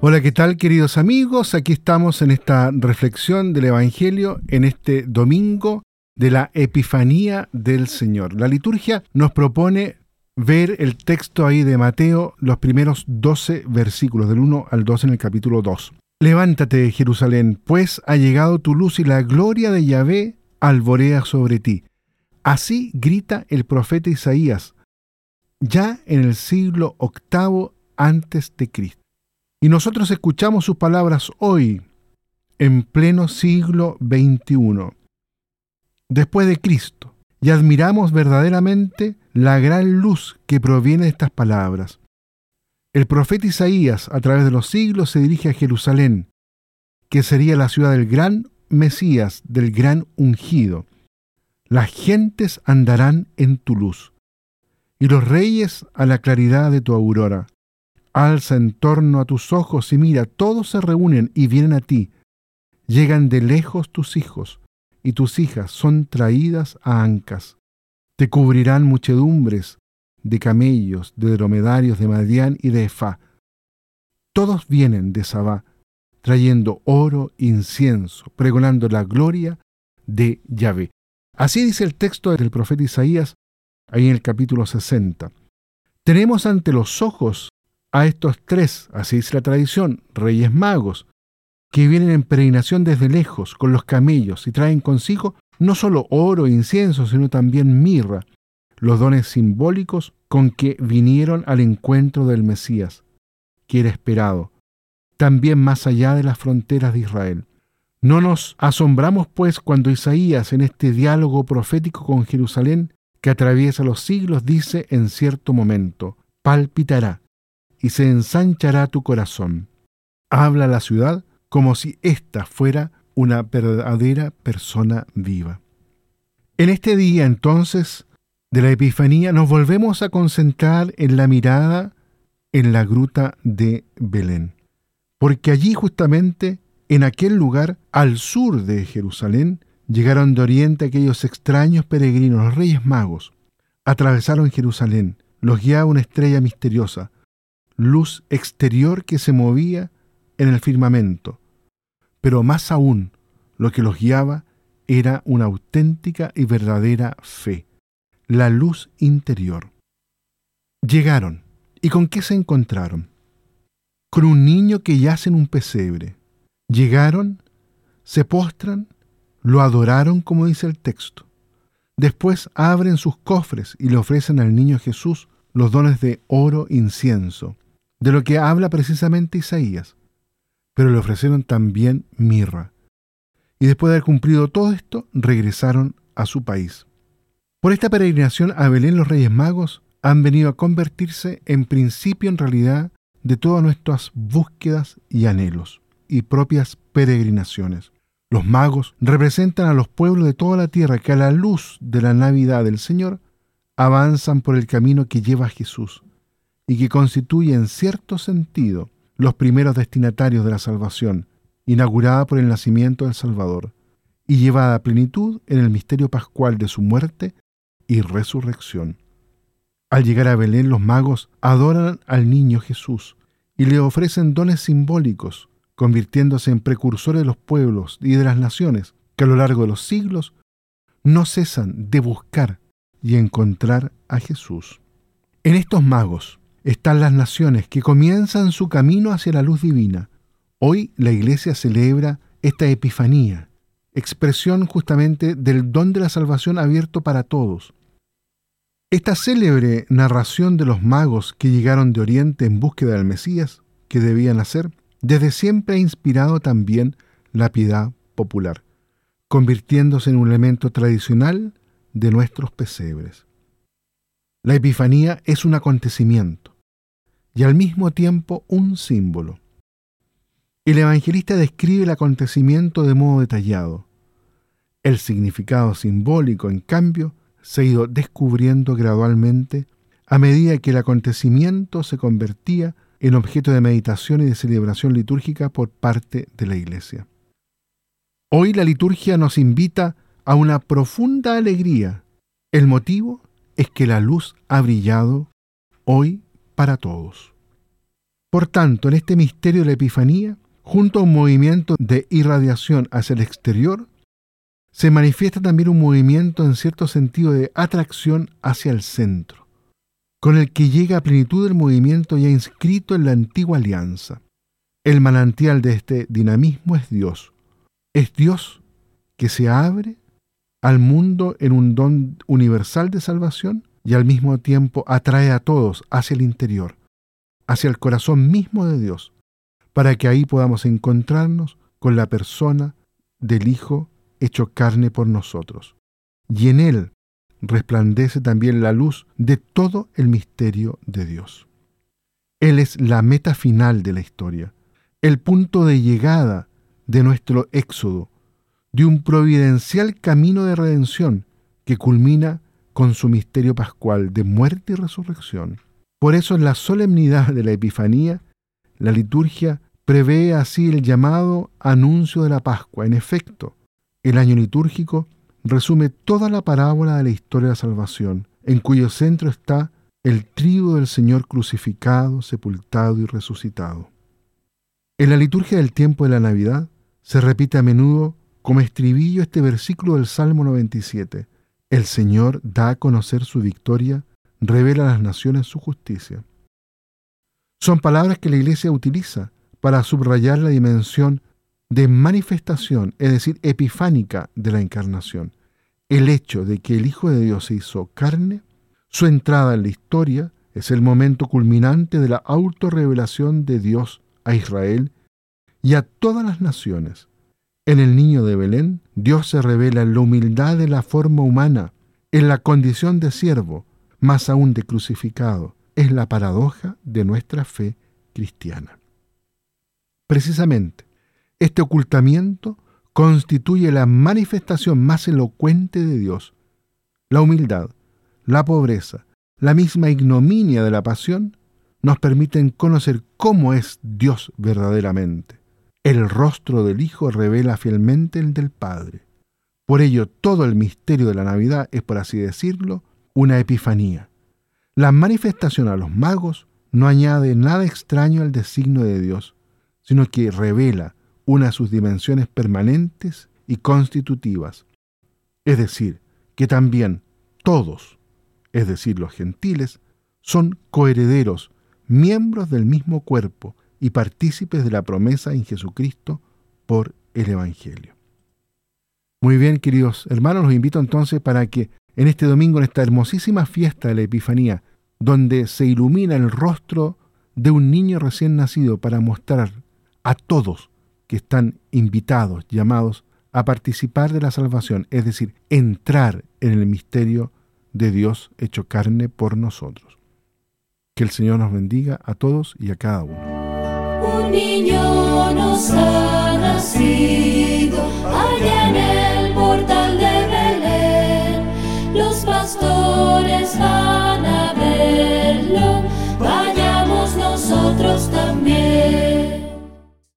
Hola, ¿qué tal queridos amigos? Aquí estamos en esta reflexión del Evangelio en este domingo de la Epifanía del Señor. La liturgia nos propone ver el texto ahí de Mateo, los primeros 12 versículos, del 1 al 2 en el capítulo 2. Levántate, Jerusalén, pues ha llegado tu luz y la gloria de Yahvé alborea sobre ti. Así grita el profeta Isaías, ya en el siglo octavo antes de Cristo. Y nosotros escuchamos sus palabras hoy, en pleno siglo XXI, después de Cristo, y admiramos verdaderamente la gran luz que proviene de estas palabras. El profeta Isaías, a través de los siglos, se dirige a Jerusalén, que sería la ciudad del gran Mesías, del gran ungido. Las gentes andarán en tu luz, y los reyes a la claridad de tu aurora. Alza en torno a tus ojos y mira, todos se reúnen y vienen a ti. Llegan de lejos tus hijos, y tus hijas son traídas a ancas. Te cubrirán muchedumbres de camellos, de dromedarios de Madián y de Efá. Todos vienen de Sabá, trayendo oro, incienso, pregonando la gloria de Yahvé. Así dice el texto del profeta Isaías, ahí en el capítulo 60. Tenemos ante los ojos a estos tres, así dice la tradición, reyes magos, que vienen en peregrinación desde lejos con los camellos y traen consigo no solo oro e incienso, sino también mirra, los dones simbólicos con que vinieron al encuentro del Mesías, que era esperado, también más allá de las fronteras de Israel. No nos asombramos, pues, cuando Isaías, en este diálogo profético con Jerusalén, que atraviesa los siglos, dice en cierto momento, palpitará y se ensanchará tu corazón. Habla la ciudad como si ésta fuera una verdadera persona viva. En este día entonces de la Epifanía nos volvemos a concentrar en la mirada en la gruta de Belén, porque allí justamente, en aquel lugar al sur de Jerusalén, llegaron de oriente aquellos extraños peregrinos, los reyes magos, atravesaron Jerusalén, los guiaba una estrella misteriosa, luz exterior que se movía en el firmamento, pero más aún, lo que los guiaba era una auténtica y verdadera fe, la luz interior. Llegaron, ¿y con qué se encontraron? Con un niño que yace en un pesebre. Llegaron, se postran, lo adoraron como dice el texto. Después abren sus cofres y le ofrecen al niño Jesús los dones de oro incienso, de lo que habla precisamente Isaías pero le ofrecieron también mirra. Y después de haber cumplido todo esto, regresaron a su país. Por esta peregrinación a Belén los Reyes Magos han venido a convertirse en principio en realidad de todas nuestras búsquedas y anhelos y propias peregrinaciones. Los magos representan a los pueblos de toda la tierra que a la luz de la Navidad del Señor avanzan por el camino que lleva Jesús y que constituye en cierto sentido los primeros destinatarios de la salvación, inaugurada por el nacimiento del Salvador y llevada a plenitud en el misterio pascual de su muerte y resurrección. Al llegar a Belén los magos adoran al niño Jesús y le ofrecen dones simbólicos, convirtiéndose en precursores de los pueblos y de las naciones que a lo largo de los siglos no cesan de buscar y encontrar a Jesús. En estos magos, están las naciones que comienzan su camino hacia la luz divina. Hoy la Iglesia celebra esta Epifanía, expresión justamente del don de la salvación abierto para todos. Esta célebre narración de los magos que llegaron de Oriente en búsqueda del Mesías, que debían hacer, desde siempre ha inspirado también la piedad popular, convirtiéndose en un elemento tradicional de nuestros pesebres. La Epifanía es un acontecimiento, y al mismo tiempo un símbolo. El evangelista describe el acontecimiento de modo detallado. El significado simbólico, en cambio, se ha ido descubriendo gradualmente a medida que el acontecimiento se convertía en objeto de meditación y de celebración litúrgica por parte de la Iglesia. Hoy la liturgia nos invita a una profunda alegría. El motivo es que la luz ha brillado hoy para todos. Por tanto, en este misterio de la Epifanía, junto a un movimiento de irradiación hacia el exterior, se manifiesta también un movimiento en cierto sentido de atracción hacia el centro con el que llega a plenitud el movimiento ya inscrito en la antigua alianza. El manantial de este dinamismo es Dios. Es Dios que se abre al mundo en un don universal de salvación y al mismo tiempo atrae a todos hacia el interior, hacia el corazón mismo de Dios, para que ahí podamos encontrarnos con la persona del Hijo hecho carne por nosotros. Y en Él resplandece también la luz de todo el misterio de Dios. Él es la meta final de la historia, el punto de llegada de nuestro éxodo, de un providencial camino de redención que culmina con su misterio pascual de muerte y resurrección. Por eso en la solemnidad de la Epifanía, la liturgia prevé así el llamado anuncio de la Pascua. En efecto, el año litúrgico resume toda la parábola de la historia de la salvación, en cuyo centro está el trigo del Señor crucificado, sepultado y resucitado. En la liturgia del tiempo de la Navidad se repite a menudo como estribillo este versículo del Salmo 97. El Señor da a conocer su victoria, revela a las naciones su justicia. Son palabras que la Iglesia utiliza para subrayar la dimensión de manifestación, es decir, epifánica de la encarnación. El hecho de que el Hijo de Dios se hizo carne, su entrada en la historia, es el momento culminante de la autorrevelación de Dios a Israel y a todas las naciones. En el niño de Belén, Dios se revela en la humildad de la forma humana, en la condición de siervo, más aún de crucificado. Es la paradoja de nuestra fe cristiana. Precisamente, este ocultamiento constituye la manifestación más elocuente de Dios. La humildad, la pobreza, la misma ignominia de la pasión nos permiten conocer cómo es Dios verdaderamente. El rostro del Hijo revela fielmente el del Padre. Por ello, todo el misterio de la Navidad es, por así decirlo, una epifanía. La manifestación a los magos no añade nada extraño al designio de Dios, sino que revela una de sus dimensiones permanentes y constitutivas. Es decir, que también todos, es decir, los gentiles, son coherederos, miembros del mismo cuerpo y partícipes de la promesa en Jesucristo por el Evangelio. Muy bien, queridos hermanos, los invito entonces para que en este domingo, en esta hermosísima fiesta de la Epifanía, donde se ilumina el rostro de un niño recién nacido para mostrar a todos que están invitados, llamados a participar de la salvación, es decir, entrar en el misterio de Dios hecho carne por nosotros. Que el Señor nos bendiga a todos y a cada uno. Un niño nos ha nacido.